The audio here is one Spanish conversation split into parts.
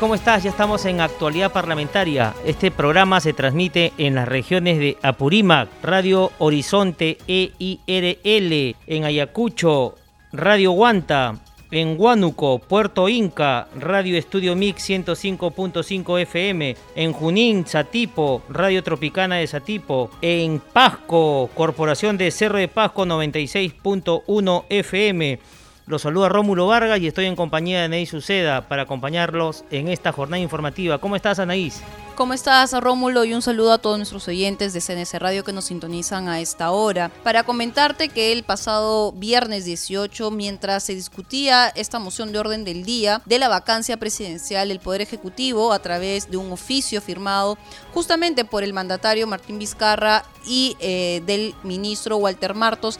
¿Cómo estás? Ya estamos en Actualidad Parlamentaria. Este programa se transmite en las regiones de Apurímac, Radio Horizonte EIRL, en Ayacucho, Radio Guanta, en Huánuco, Puerto Inca, Radio Estudio Mix 105.5 FM, en Junín, Satipo, Radio Tropicana de Satipo, en Pasco, Corporación de Cerro de Pasco 96.1 FM los saluda Rómulo Vargas y estoy en compañía de Anaís Suceda para acompañarlos en esta jornada informativa. ¿Cómo estás, Anaís? ¿Cómo estás, Rómulo? Y un saludo a todos nuestros oyentes de CNC Radio que nos sintonizan a esta hora. Para comentarte que el pasado viernes 18, mientras se discutía esta moción de orden del día de la vacancia presidencial, el Poder Ejecutivo, a través de un oficio firmado justamente por el mandatario Martín Vizcarra y eh, del ministro Walter Martos,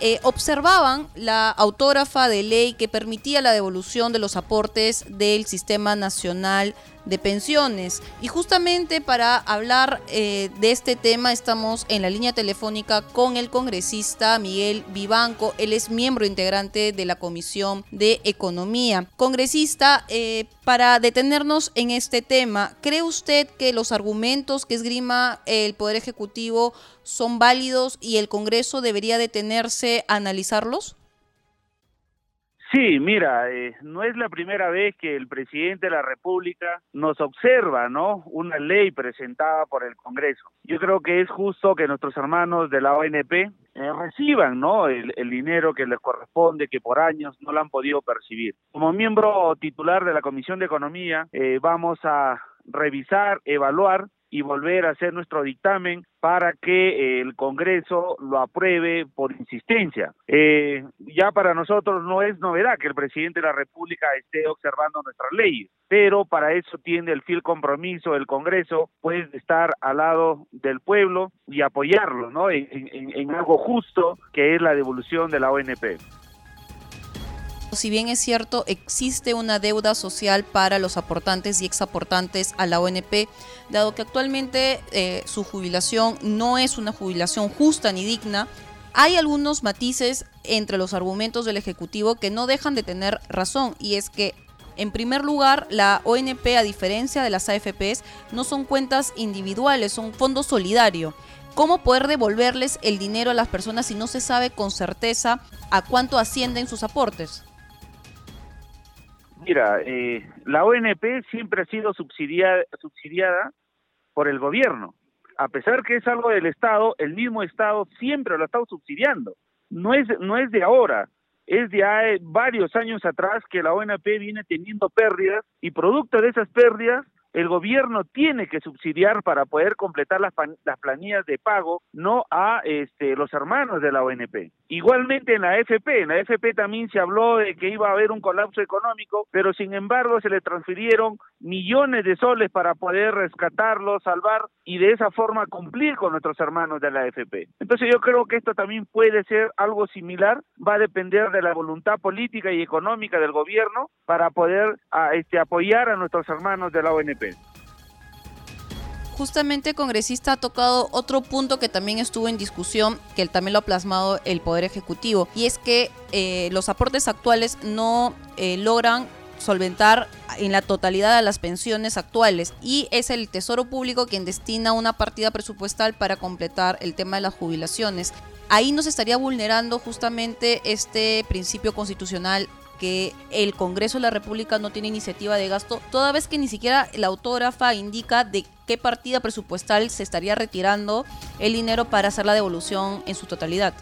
eh, observaban la autógrafa de ley que permitía la devolución de los aportes del Sistema Nacional de pensiones. Y justamente para hablar eh, de este tema estamos en la línea telefónica con el congresista Miguel Vivanco. Él es miembro integrante de la Comisión de Economía. Congresista, eh, para detenernos en este tema, ¿cree usted que los argumentos que esgrima el Poder Ejecutivo son válidos y el Congreso debería detenerse a analizarlos? Sí, mira, eh, no es la primera vez que el presidente de la República nos observa, ¿no? Una ley presentada por el Congreso. Yo creo que es justo que nuestros hermanos de la ONP eh, reciban, ¿no? El, dinero que les corresponde, que por años no lo han podido percibir. Como miembro titular de la Comisión de Economía, eh, vamos a revisar, evaluar y volver a hacer nuestro dictamen para que eh, el Congreso lo apruebe por insistencia. Eh, ya para nosotros no es novedad que el presidente de la República esté observando nuestras leyes, pero para eso tiene el fiel compromiso el Congreso, pues, estar al lado del pueblo y apoyarlo, ¿no? En algo justo que es la devolución de la ONP. Si bien es cierto, existe una deuda social para los aportantes y exaportantes a la ONP, dado que actualmente eh, su jubilación no es una jubilación justa ni digna, hay algunos matices entre los argumentos del Ejecutivo que no dejan de tener razón, y es que en primer lugar, la ONP, a diferencia de las AFPs, no son cuentas individuales, son fondos solidarios. ¿Cómo poder devolverles el dinero a las personas si no se sabe con certeza a cuánto ascienden sus aportes? Mira, eh, la ONP siempre ha sido subsidiada, subsidiada por el gobierno. A pesar que es algo del Estado, el mismo Estado siempre lo ha estado subsidiando. No es, no es de ahora, es de varios años atrás que la ONP viene teniendo pérdidas y producto de esas pérdidas el gobierno tiene que subsidiar para poder completar las, las planillas de pago, no a este, los hermanos de la ONP. Igualmente en la FP, en la FP también se habló de que iba a haber un colapso económico, pero sin embargo se le transfirieron millones de soles para poder rescatarlo, salvar y de esa forma cumplir con nuestros hermanos de la FP. Entonces yo creo que esto también puede ser algo similar, va a depender de la voluntad política y económica del gobierno para poder a, este, apoyar a nuestros hermanos de la ONP justamente congresista ha tocado otro punto que también estuvo en discusión, que también lo ha plasmado el Poder Ejecutivo, y es que eh, los aportes actuales no eh, logran solventar en la totalidad de las pensiones actuales y es el Tesoro Público quien destina una partida presupuestal para completar el tema de las jubilaciones. Ahí nos estaría vulnerando justamente este principio constitucional que el Congreso de la República no tiene iniciativa de gasto, toda vez que ni siquiera la autógrafa indica de qué partida presupuestal se estaría retirando el dinero para hacer la devolución en su totalidad.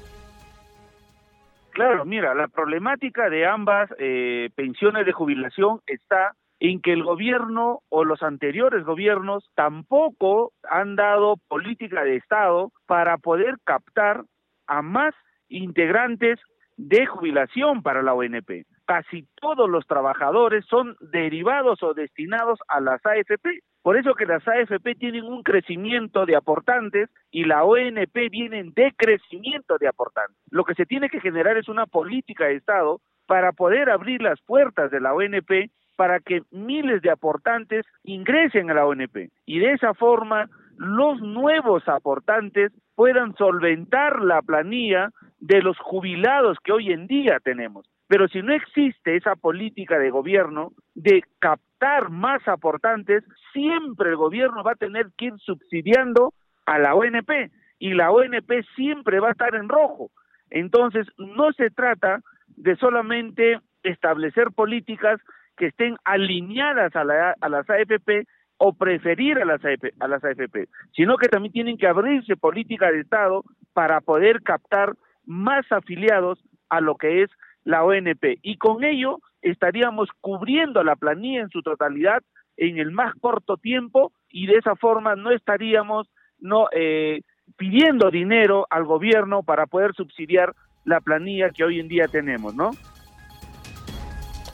Claro, mira, la problemática de ambas eh, pensiones de jubilación está en que el gobierno o los anteriores gobiernos tampoco han dado política de Estado para poder captar a más integrantes de jubilación para la ONP. Casi todos los trabajadores son derivados o destinados a las AFP. Por eso que las AFP tienen un crecimiento de aportantes y la ONP viene en decrecimiento de aportantes. Lo que se tiene que generar es una política de Estado para poder abrir las puertas de la ONP para que miles de aportantes ingresen a la ONP y de esa forma los nuevos aportantes puedan solventar la planilla de los jubilados que hoy en día tenemos. Pero si no existe esa política de gobierno de captar más aportantes, siempre el gobierno va a tener que ir subsidiando a la ONP y la ONP siempre va a estar en rojo. Entonces, no se trata de solamente establecer políticas que estén alineadas a, la, a las AFP o preferir a las, AFP, a las AFP, sino que también tienen que abrirse política de Estado para poder captar más afiliados a lo que es la ONP. Y con ello estaríamos cubriendo la planilla en su totalidad en el más corto tiempo y de esa forma no estaríamos no eh, pidiendo dinero al gobierno para poder subsidiar la planilla que hoy en día tenemos, ¿no?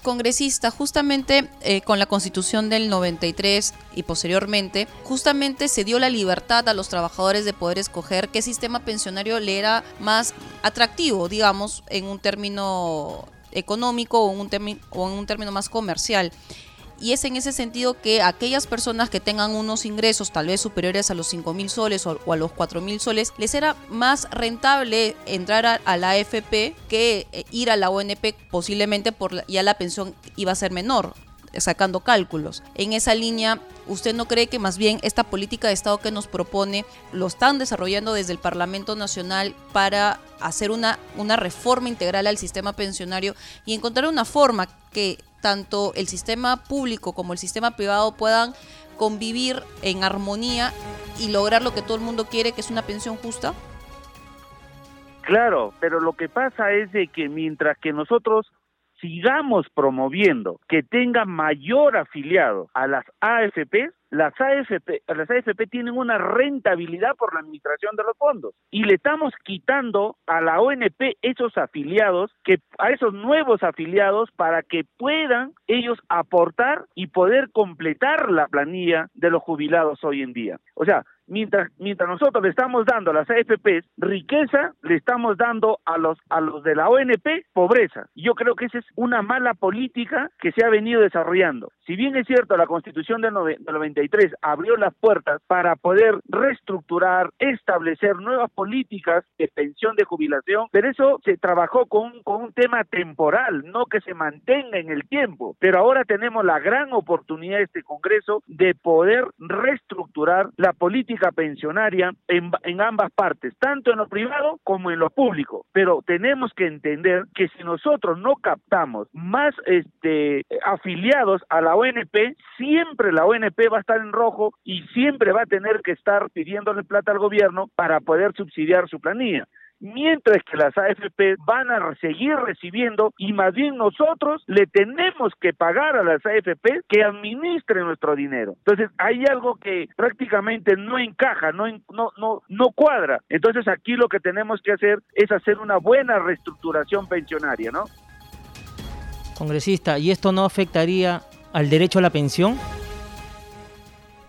Congresista, justamente eh, con la constitución del 93 y posteriormente, justamente se dio la libertad a los trabajadores de poder escoger qué sistema pensionario le era más atractivo, digamos, en un término económico o en un, o en un término más comercial y es en ese sentido que aquellas personas que tengan unos ingresos tal vez superiores a los 5 mil soles o, a los 4 mil soles, les era más rentable entrar a, la AFP que eh, ir a la ONP posiblemente por ya la pensión iba a ser menor sacando cálculos. En esa línea, ¿usted no cree que más bien esta política de Estado que nos propone lo están desarrollando desde el Parlamento Nacional para hacer una, una reforma integral al sistema pensionario y encontrar una forma que tanto el sistema público como el sistema privado puedan convivir en armonía y lograr lo que todo el mundo quiere, que es una pensión justa? Claro, pero lo que pasa es de que mientras que nosotros sigamos promoviendo que tenga mayor afiliado a las AFP, las AFP, las AFP tienen una rentabilidad por la administración de los fondos y le estamos quitando a la ONP esos afiliados, que a esos nuevos afiliados para que puedan ellos aportar y poder completar la planilla de los jubilados hoy en día. O sea, mientras, mientras nosotros le estamos dando a las AFPs riqueza, le estamos dando a los, a los de la ONP pobreza. Yo creo que esa es una mala política que se ha venido desarrollando. Si bien es cierto, la Constitución del, 93 abrió las puertas para poder reestructurar, establecer nuevas políticas de pensión de jubilación, pero eso se trabajó con, con un tema temporal, no que se mantenga en el tiempo. Pero ahora tenemos la gran oportunidad de este Congreso de poder reestructurar la política pensionaria en, en ambas partes, tanto en lo privado como en lo público. Pero tenemos que entender que si nosotros no captamos más este, afiliados a la ONP, siempre la ONP va a estar en rojo y siempre va a tener que estar pidiéndole plata al gobierno para poder subsidiar su planilla mientras que las AFP van a seguir recibiendo y más bien nosotros le tenemos que pagar a las AFP que administren nuestro dinero. Entonces, hay algo que prácticamente no encaja, no no no no cuadra. Entonces, aquí lo que tenemos que hacer es hacer una buena reestructuración pensionaria, ¿no? Congresista, ¿y esto no afectaría al derecho a la pensión?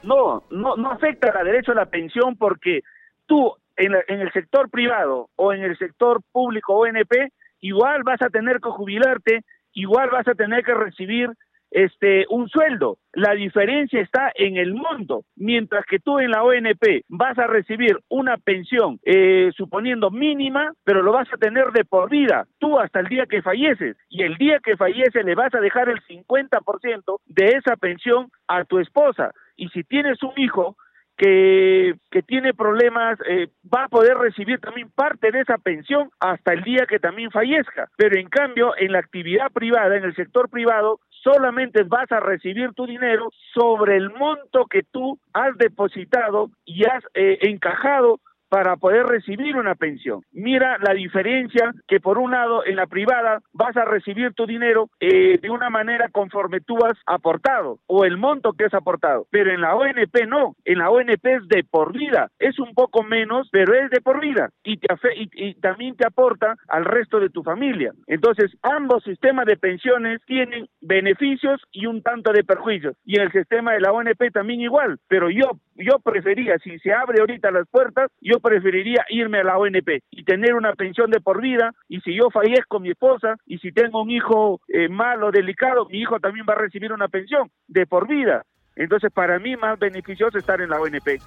No, no, no afecta al derecho a la pensión porque tú en, en, el sector privado o en el sector público ONP, igual vas a tener que jubilarte, igual vas a tener que recibir este un sueldo. La diferencia está en el monto, mientras que tú en la ONP vas a recibir una pensión, eh, suponiendo mínima, pero lo vas a tener de por vida, tú hasta el día que falleces, y el día que fallece le vas a dejar el 50% de esa pensión a tu esposa. Y si tienes un hijo, que, que tiene problemas eh, va a poder recibir también parte de esa pensión hasta el día que también fallezca. Pero en cambio, en la actividad privada, en el sector privado, solamente vas a recibir tu dinero sobre el monto que tú has depositado y has eh, encajado para poder recibir una pensión. Mira la diferencia que por un lado en la privada vas a recibir tu dinero eh, de una manera conforme tú has aportado o el monto que has aportado, pero en la ONP no, en la ONP es de por vida, es un poco menos, pero es de por vida y, te y, y también te aporta al resto de tu familia. Entonces, ambos sistemas de pensiones tienen beneficios y un tanto de perjuicios y en el sistema de la ONP también igual, pero yo yo prefería, si se abre ahorita las puertas, yo preferiría irme a la ONP y tener una pensión de por vida y si yo fallezco mi esposa y si tengo un hijo eh, malo, delicado, mi hijo también va a recibir una pensión de por vida. Entonces para mí más beneficioso estar en la ONP.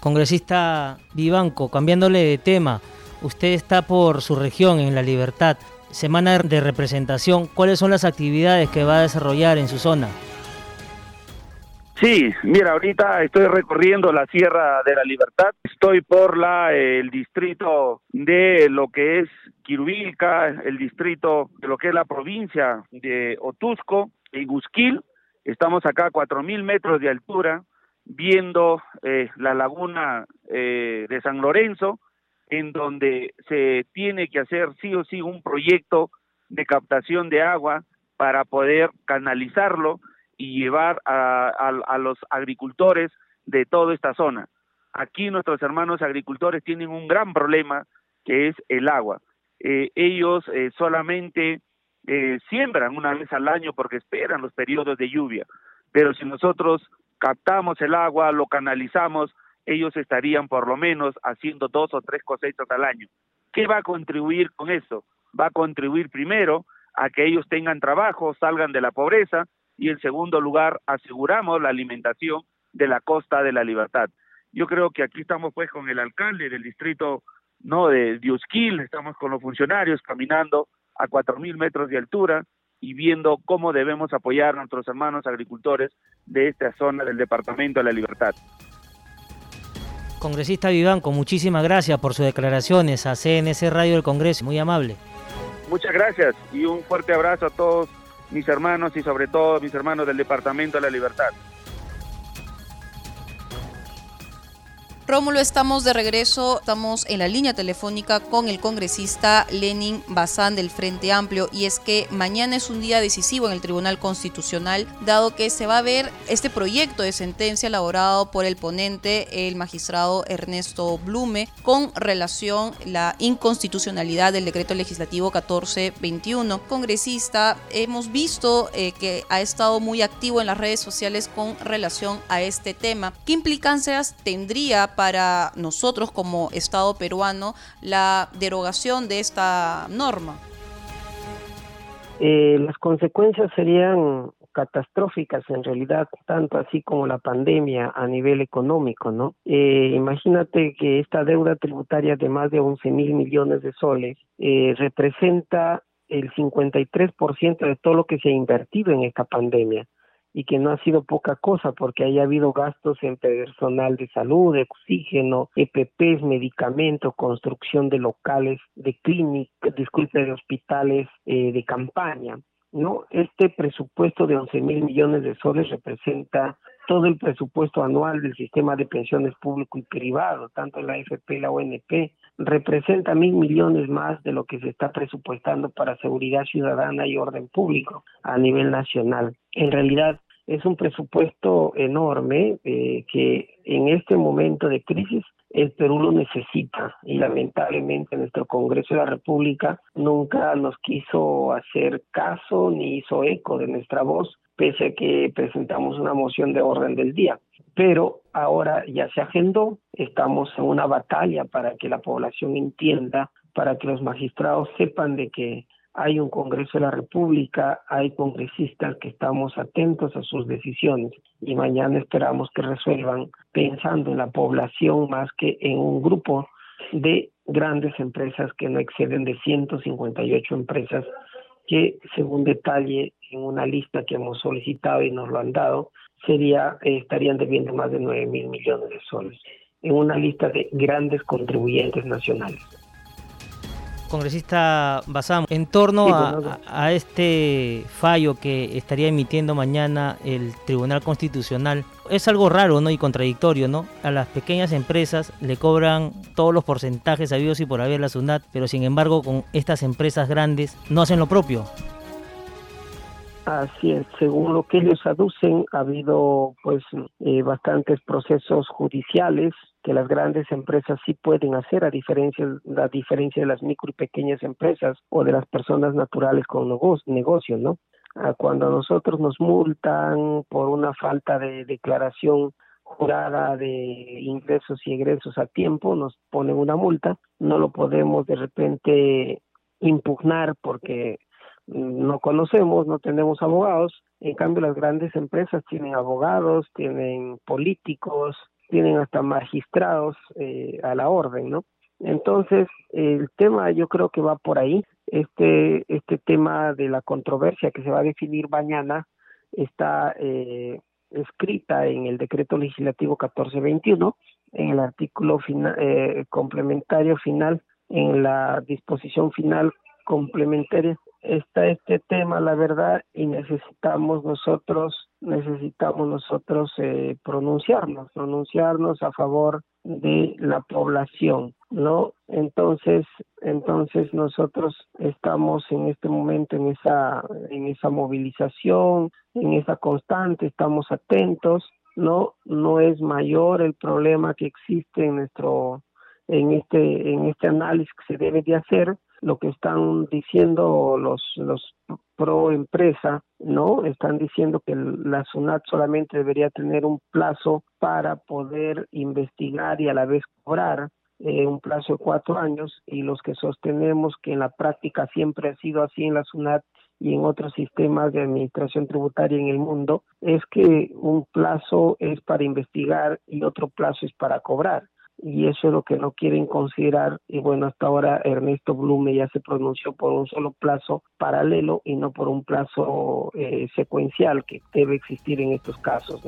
Congresista Vivanco, cambiándole de tema, usted está por su región en La Libertad, semana de representación, ¿cuáles son las actividades que va a desarrollar en su zona? Sí, mira, ahorita estoy recorriendo la Sierra de la Libertad, estoy por la el distrito de lo que es Quirubilca, el distrito de lo que es la provincia de Otusco y Gusquil, estamos acá a cuatro mil metros de altura, viendo eh, la laguna eh, de San Lorenzo, en donde se tiene que hacer sí o sí un proyecto de captación de agua para poder canalizarlo y llevar a, los agricultores de toda esta zona. Aquí nuestros hermanos agricultores tienen un gran problema que es el agua. Eh, ellos eh, solamente eh, siembran una vez al año porque esperan los periodos de lluvia, pero si nosotros captamos el agua, lo canalizamos, ellos estarían por lo menos haciendo dos o tres cosechas al año. ¿Qué va a contribuir con eso? Va a contribuir primero a que ellos tengan trabajo, salgan de la pobreza y en segundo lugar aseguramos la alimentación de la costa de la libertad. Yo creo que aquí estamos pues con el alcalde del distrito no de Diosquil, estamos con los funcionarios caminando a cuatro mil metros de altura y viendo cómo debemos apoyar a nuestros hermanos agricultores de esta zona del departamento de la libertad. Congresista Vivanco, muchísimas gracias por sus declaraciones a CNC Radio del Congreso, muy amable. Muchas gracias y un fuerte abrazo a todos mis hermanos y sobre todo mis hermanos del Departamento de la Libertad. Rómulo, estamos de regreso, estamos en la línea telefónica con el congresista Lenin Bazán del Frente Amplio y es que mañana es un día decisivo en el Tribunal Constitucional, dado que se va a ver este proyecto de sentencia elaborado por el ponente, el magistrado Ernesto Blume, con relación a la inconstitucionalidad del decreto legislativo 1421. Congresista, hemos visto eh, que ha estado muy activo en las redes sociales con relación a este tema. ¿Qué implicancias tendría para nosotros como Estado peruano la derogación de esta norma? Eh, las consecuencias serían catastróficas en realidad, tanto así como la pandemia a nivel económico, ¿no? Eh, imagínate que esta deuda tributaria de más de 11 mil millones de soles eh, representa el 53% de todo lo que se ha invertido en esta pandemia y que no ha sido poca cosa porque haya habido gastos en personal de salud, de oxígeno, EPPs, medicamentos, construcción de locales, de clínicas, disculpe, de hospitales eh, de campaña. ¿no? Este presupuesto de 11 mil millones de soles representa todo el presupuesto anual del sistema de pensiones público y privado, tanto la AFP y la ONP, representa mil millones más de lo que se está presupuestando para seguridad ciudadana y orden público a nivel nacional. En realidad es un presupuesto enorme eh, que en este momento de crisis el Perú lo necesita y lamentablemente nuestro Congreso de la República nunca nos quiso hacer caso ni hizo eco de nuestra voz, pese a que presentamos una moción de orden del día. Pero ahora ya se agendó, estamos en una batalla para que la población entienda, para que los magistrados sepan de que hay un Congreso de la República, hay congresistas que estamos atentos a sus decisiones y mañana esperamos que resuelvan pensando en la población más que en un grupo de grandes empresas que no exceden de 158 empresas que según detalle en una lista que hemos solicitado y nos lo han dado, sería eh, estarían debiendo más de 9 mil millones de soles en una lista de grandes contribuyentes nacionales. Congresista Basam, en torno a, este fallo que estaría emitiendo mañana el Tribunal Constitucional, es algo raro ¿no? y contradictorio, ¿no? A las pequeñas empresas le cobran todos los porcentajes habidos y por haber la SUNAT, pero sin embargo con estas empresas grandes no hacen lo propio. Así es, según lo que ellos aducen, ha habido pues eh, bastantes procesos judiciales que las grandes empresas sí pueden hacer a diferencia, a diferencia de las micro y pequeñas empresas o de las personas naturales con negocio, ¿no? Cuando nosotros nos multan por una falta de declaración jurada de ingresos y egresos a tiempo, nos ponen una multa, no lo podemos de repente impugnar porque no conocemos, no tenemos abogados, en cambio las grandes empresas tienen abogados, tienen políticos, tienen hasta magistrados eh, a la orden, ¿no? Entonces, el tema yo creo que va por ahí. Este, este tema de la controversia que se va a definir mañana está eh, escrita en el decreto legislativo 1421, en el artículo eh, complementario final, en la disposición final complementaria está este tema, la verdad, y necesitamos nosotros, necesitamos nosotros eh, pronunciarnos, pronunciarnos a favor de la población, ¿no? Entonces, entonces nosotros estamos en este momento en esa, en esa movilización, en esa constante, estamos atentos, ¿no? No es mayor el problema que existe en nuestro, en este, en este análisis que se debe de hacer, lo que están diciendo los, los pro empresa, ¿no? Están diciendo que la SUNAT solamente debería tener un plazo para poder investigar y a la vez cobrar eh, un plazo de cuatro años y los que sostenemos que en la práctica siempre ha sido así en la SUNAT y en otros sistemas de administración tributaria en el mundo, es que un plazo es para investigar y otro plazo es para cobrar y eso es lo que no quieren considerar. Y bueno hasta ahora Ernesto Blume ya se pronunció por un solo plazo paralelo y no por un plazo eh, secuencial que debe existir en estos casos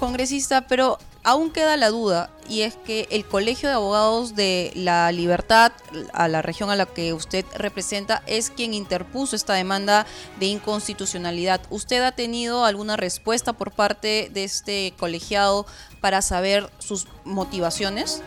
congresista pero aún queda la duda y es que el Colegio de Abogados de la Libertad, a la región a la que usted representa, es quien interpuso esta demanda de inconstitucionalidad. ¿Usted ha tenido alguna respuesta por parte de este colegiado para saber sus motivaciones?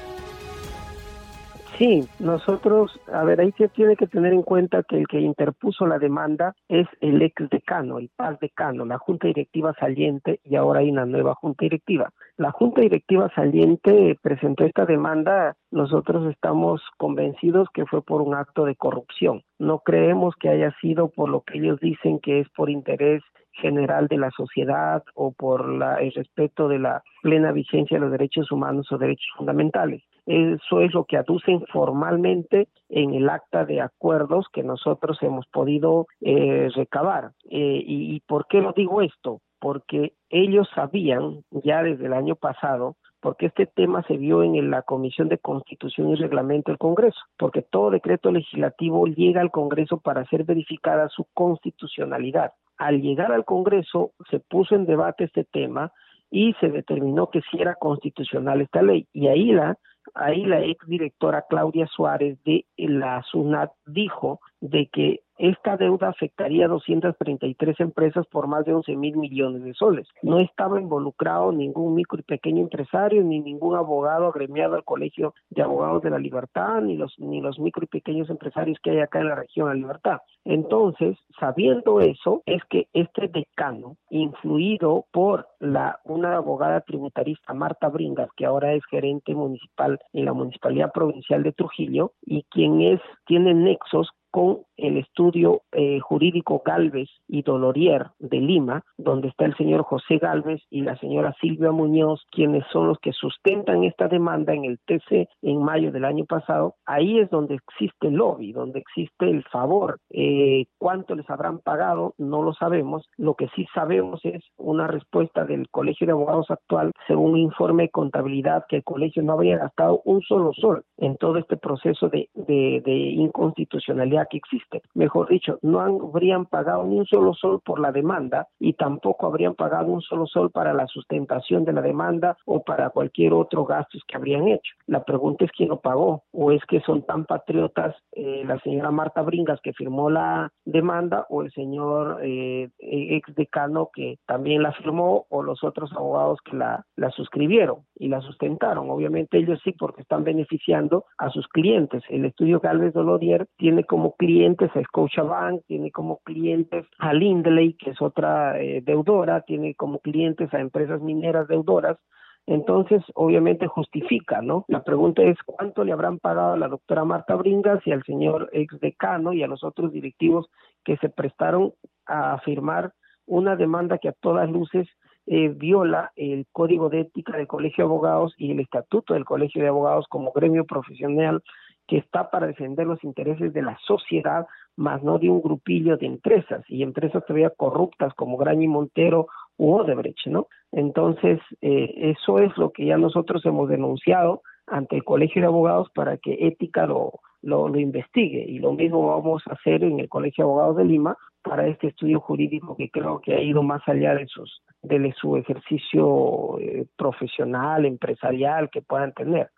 Sí, nosotros, a ver, ahí se tiene que tener en cuenta que el que interpuso la demanda es el ex decano, el paz decano, la junta directiva saliente y ahora hay una nueva junta directiva. La junta directiva saliente presentó esta demanda, nosotros estamos convencidos que fue por un acto de corrupción. No creemos que haya sido por lo que ellos dicen que es por interés general de la sociedad o por la, el respeto de la plena vigencia de los derechos humanos o derechos fundamentales. Eso es lo que aducen formalmente en el acta de acuerdos que nosotros hemos podido eh, recabar. Eh, ¿Y por qué lo digo esto? Porque ellos sabían ya desde el año pasado porque este tema se vio en la Comisión de Constitución y Reglamento del Congreso, porque todo decreto legislativo llega al Congreso para ser verificada su constitucionalidad. Al llegar al Congreso se puso en debate este tema y se determinó que sí era constitucional esta ley y ahí la ahí la ex directora Claudia Suárez de la SUNAT dijo de que esta deuda afectaría a 233 empresas por más de 11 mil millones de soles. No estaba involucrado ningún micro y pequeño empresario ni ningún abogado agremiado al Colegio de Abogados de la Libertad, ni los, ni los micro y pequeños empresarios que hay acá en la región de la Libertad. Entonces, sabiendo eso, es que este decano, influido por la una abogada tributarista, Marta Bringas, que ahora es gerente municipal en la Municipalidad Provincial de Trujillo, y quien es, tiene nexos con el estudio eh, jurídico Galvez y Dolorier de Lima, donde está el señor José Galvez y la señora Silvia Muñoz, quienes son los que sustentan esta demanda en el TC en mayo del año pasado, ahí es donde existe el lobby, donde existe el favor. Eh, ¿Cuánto les habrán pagado? No lo sabemos. Lo que sí sabemos es una respuesta del Colegio de Abogados actual, según un informe de contabilidad, que el colegio no habría gastado un solo sol en todo este proceso de, de inconstitucionalidad que existe. Mejor dicho, no habrían pagado ni un solo sol por la demanda y tampoco habrían pagado un solo sol para la sustentación de la demanda o para cualquier otro gasto que habrían hecho. La pregunta es quién lo pagó o es que son tan patriotas eh, la señora Marta Bringas que firmó la demanda o el señor eh, ex decano que también la firmó o los otros abogados que la, la suscribieron y la sustentaron. Obviamente ellos sí porque están beneficiando a sus clientes. El estudio Galvez Dolodier tiene como clientes a Scotiabank, tiene como clientes a Lindley, que es otra eh, deudora, tiene como clientes a empresas mineras deudoras, entonces, obviamente justifica, ¿no? La pregunta es cuánto le habrán pagado a la doctora Marta Bringas y al señor ex decano y a los otros directivos que se prestaron a firmar una demanda que a todas luces eh, viola el código de ética del Colegio de Abogados y el estatuto del Colegio de Abogados como gremio profesional que está para defender los intereses de la sociedad, más no de un grupillo de empresas y empresas todavía corruptas como Grañi Montero u Odebrecht, ¿no? Entonces, eh, eso es lo que ya nosotros hemos denunciado ante el Colegio de Abogados para que Ética lo, lo, lo, investigue. Y lo mismo vamos a hacer en el Colegio de Abogados de Lima para este estudio jurídico que creo que ha ido más allá de, sus, de su ejercicio eh, profesional, empresarial que puedan tener.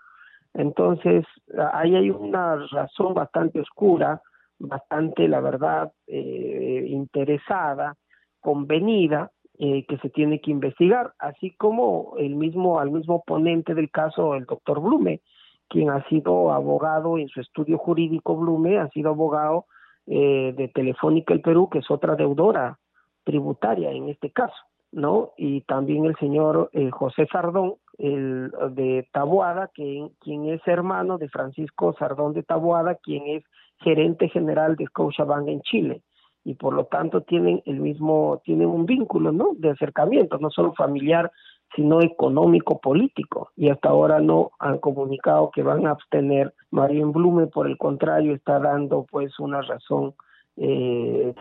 Entonces, ahí hay una razón bastante oscura, bastante, la verdad, eh, interesada, convenida, eh, que se tiene que investigar, así como el mismo, al mismo ponente del caso, el doctor Blume, quien ha sido abogado en su estudio jurídico, Blume, ha sido abogado eh, de Telefónica el Perú, que es otra deudora tributaria en este caso, ¿no? Y también el señor eh, José Sardón, el de Taboada, que, quien es hermano de Francisco Sardón de Taboada, quien es gerente general de Scotiabank en Chile y por lo tanto tienen el mismo, tienen un vínculo, ¿no? De acercamiento, no solo familiar, sino económico, político. Y hasta ahora no han comunicado que van a abstener. Marien Blume, por el contrario, está dando pues una razón eh,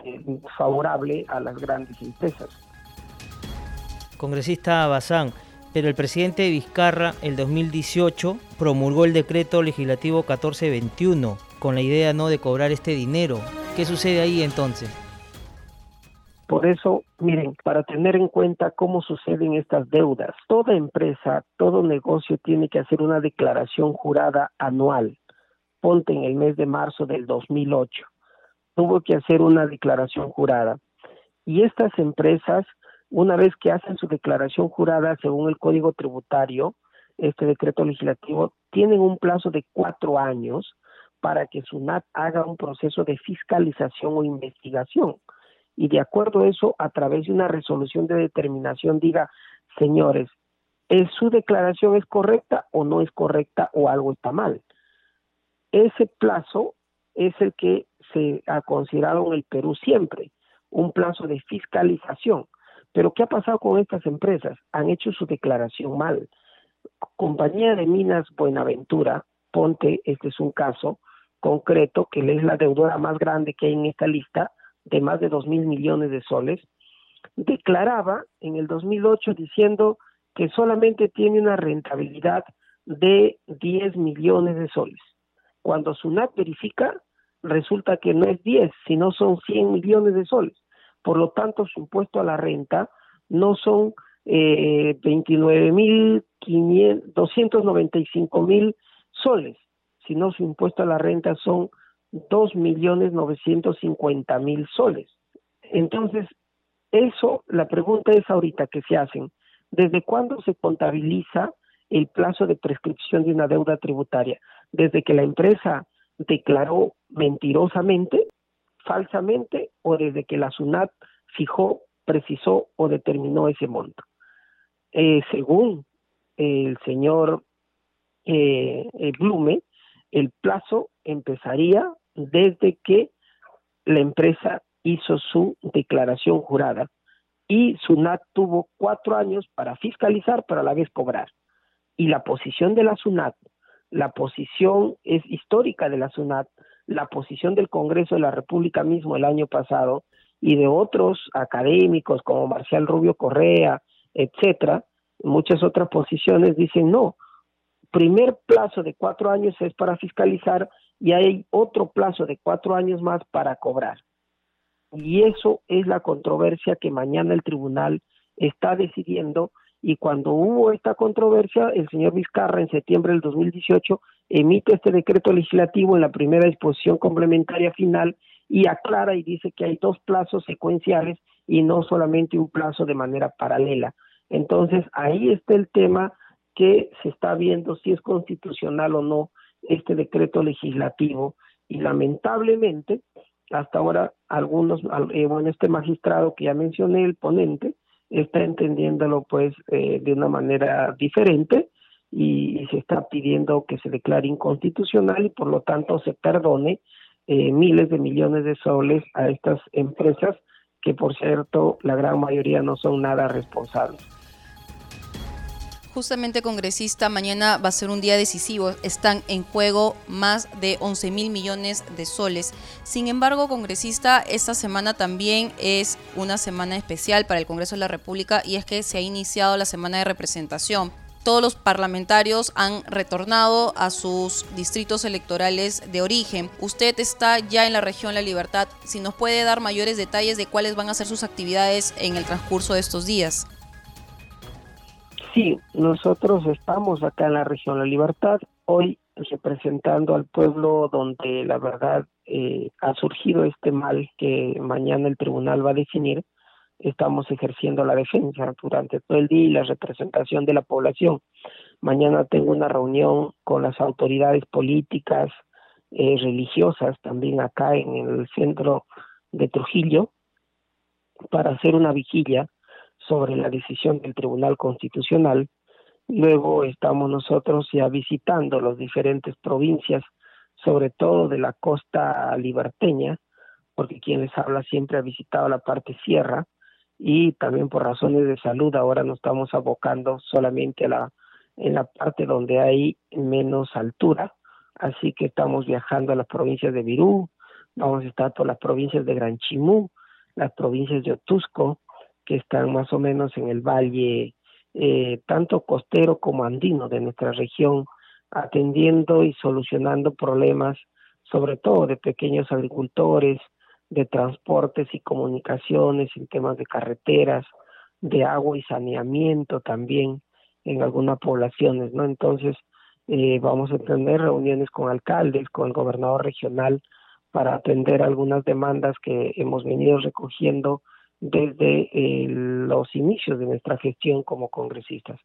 favorable a las grandes empresas. Congresista Bazán, pero el presidente Vizcarra, el 2018, promulgó el decreto legislativo 1421 con la idea no de cobrar este dinero. ¿Qué sucede ahí entonces? Por eso, miren, para tener en cuenta cómo suceden estas deudas, toda empresa, todo negocio tiene que hacer una declaración jurada anual. Ponte en el mes de marzo del 2008. Tuvo que hacer una declaración jurada. Y estas empresas, una vez que hacen su declaración jurada según el Código Tributario, este decreto legislativo, tienen un plazo de cuatro años para que SUNAT haga un proceso de fiscalización o investigación. Y de acuerdo a eso, a través de una resolución de determinación, diga, señores, ¿es su declaración es correcta o no es correcta o algo está mal? Ese plazo es el que se ha considerado en el Perú siempre, un plazo de fiscalización. Pero ¿qué ha pasado con estas empresas? Han hecho su declaración mal. Compañía de Minas Buenaventura, ponte, este es un caso, concreto, que es la deudora más grande que hay en esta lista, de más de dos mil millones de soles, declaraba en el 2008 diciendo que solamente tiene una rentabilidad de 10 millones de soles. Cuando SUNAT verifica, resulta que no es 10, sino son 100 millones de soles. Por lo tanto, su impuesto a la renta no son eh, 29 mil 295 mil soles, si no su impuesto a la renta son dos millones novecientos cincuenta mil soles. Entonces, eso, la pregunta es ahorita que se hacen, ¿desde cuándo se contabiliza el plazo de prescripción de una deuda tributaria? ¿Desde que la empresa declaró mentirosamente, falsamente, o desde que la SUNAT fijó, precisó o determinó ese monto? Eh, según el señor eh, Blume, el plazo empezaría desde que la empresa hizo su declaración jurada y SUNAT tuvo cuatro años para fiscalizar, pero a la vez cobrar. Y la posición de la SUNAT, la posición es histórica de la SUNAT, la posición del Congreso de la República mismo el año pasado y de otros académicos como Marcial Rubio Correa, etcétera, muchas otras posiciones dicen no, primer plazo de cuatro años es para fiscalizar y hay otro plazo de cuatro años más para cobrar. Y eso es la controversia que mañana el tribunal está decidiendo y cuando hubo esta controversia, el señor Vizcarra en septiembre del 2018 emite este decreto legislativo en la primera disposición complementaria final y aclara y dice que hay dos plazos secuenciales y no solamente un plazo de manera paralela. Entonces, ahí está el tema que se está viendo si es constitucional o no este decreto legislativo y lamentablemente hasta ahora algunos, eh, bueno, este magistrado que ya mencioné, el ponente, está entendiéndolo pues eh, de una manera diferente y, se está pidiendo que se declare inconstitucional y por lo tanto se perdone eh, miles de millones de soles a estas empresas que por cierto la gran mayoría no son nada responsables. Justamente, congresista, mañana va a ser un día decisivo. Están en juego más de 11 mil millones de soles. Sin embargo, congresista, esta semana también es una semana especial para el Congreso de la República y es que se ha iniciado la semana de representación. Todos los parlamentarios han retornado a sus distritos electorales de origen. Usted está ya en la región La Libertad. Si nos puede dar mayores detalles de cuáles van a ser sus actividades en el transcurso de estos días. Sí, nosotros estamos acá en la región La Libertad, hoy representando al pueblo donde la verdad eh, ha surgido este mal que mañana el tribunal va a definir. Estamos ejerciendo la defensa durante todo el día y la representación de la población. Mañana tengo una reunión con las autoridades políticas, eh, religiosas, también acá en el centro de Trujillo, para hacer una vigilia sobre la decisión del Tribunal Constitucional. Luego estamos nosotros ya visitando las diferentes provincias, sobre todo de la costa liberteña, porque quien les habla siempre ha visitado la parte sierra y también por razones de salud ahora nos estamos abocando solamente a la en la parte donde hay menos altura, así que estamos viajando a las provincias de Virú, vamos a estar por las provincias de Gran Chimú, las provincias de Otusco, que están más o menos en el valle eh, tanto costero como andino de nuestra región, atendiendo y solucionando problemas, sobre todo de pequeños agricultores, de transportes y comunicaciones, en temas de carreteras, de agua y saneamiento también en algunas poblaciones, ¿no? Entonces, eh, vamos a tener reuniones con alcaldes, con el gobernador regional, para atender algunas demandas que hemos venido recogiendo desde eh, los inicios de nuestra gestión como congresistas.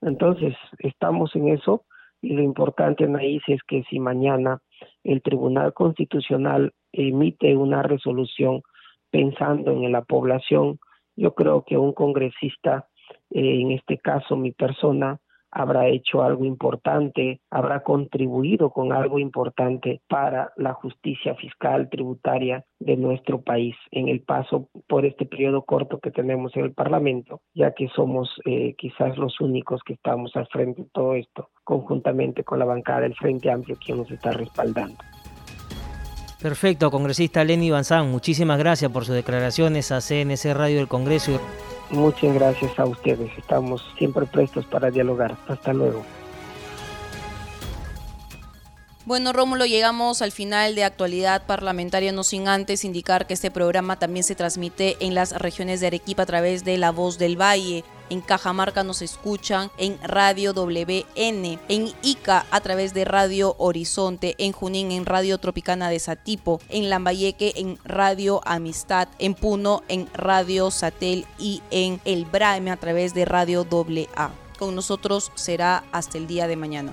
Entonces, estamos en eso y lo importante, Anaís, es que si mañana el Tribunal Constitucional emite una resolución pensando en la población, yo creo que un congresista, eh, en este caso mi persona, habrá hecho algo importante, habrá contribuido con algo importante para la justicia fiscal tributaria de nuestro país en el paso por este periodo corto que tenemos en el Parlamento, ya que somos eh, quizás los únicos que estamos al frente de todo esto, conjuntamente con la bancada del Frente Amplio, quien nos está respaldando. Perfecto, congresista Lenny Banzán, muchísimas gracias por sus declaraciones a CNC Radio del Congreso. Muchas gracias a ustedes. Estamos siempre prestos para dialogar. Hasta luego. Bueno, Rómulo, llegamos al final de actualidad parlamentaria, no sin antes indicar que este programa también se transmite en las regiones de Arequipa a través de La Voz del Valle. En Cajamarca nos escuchan en Radio WN, en Ica a través de Radio Horizonte, en Junín en Radio Tropicana de Satipo, en Lambayeque en Radio Amistad, en Puno en Radio Satel y en El Braime a través de Radio AA. Con nosotros será hasta el día de mañana.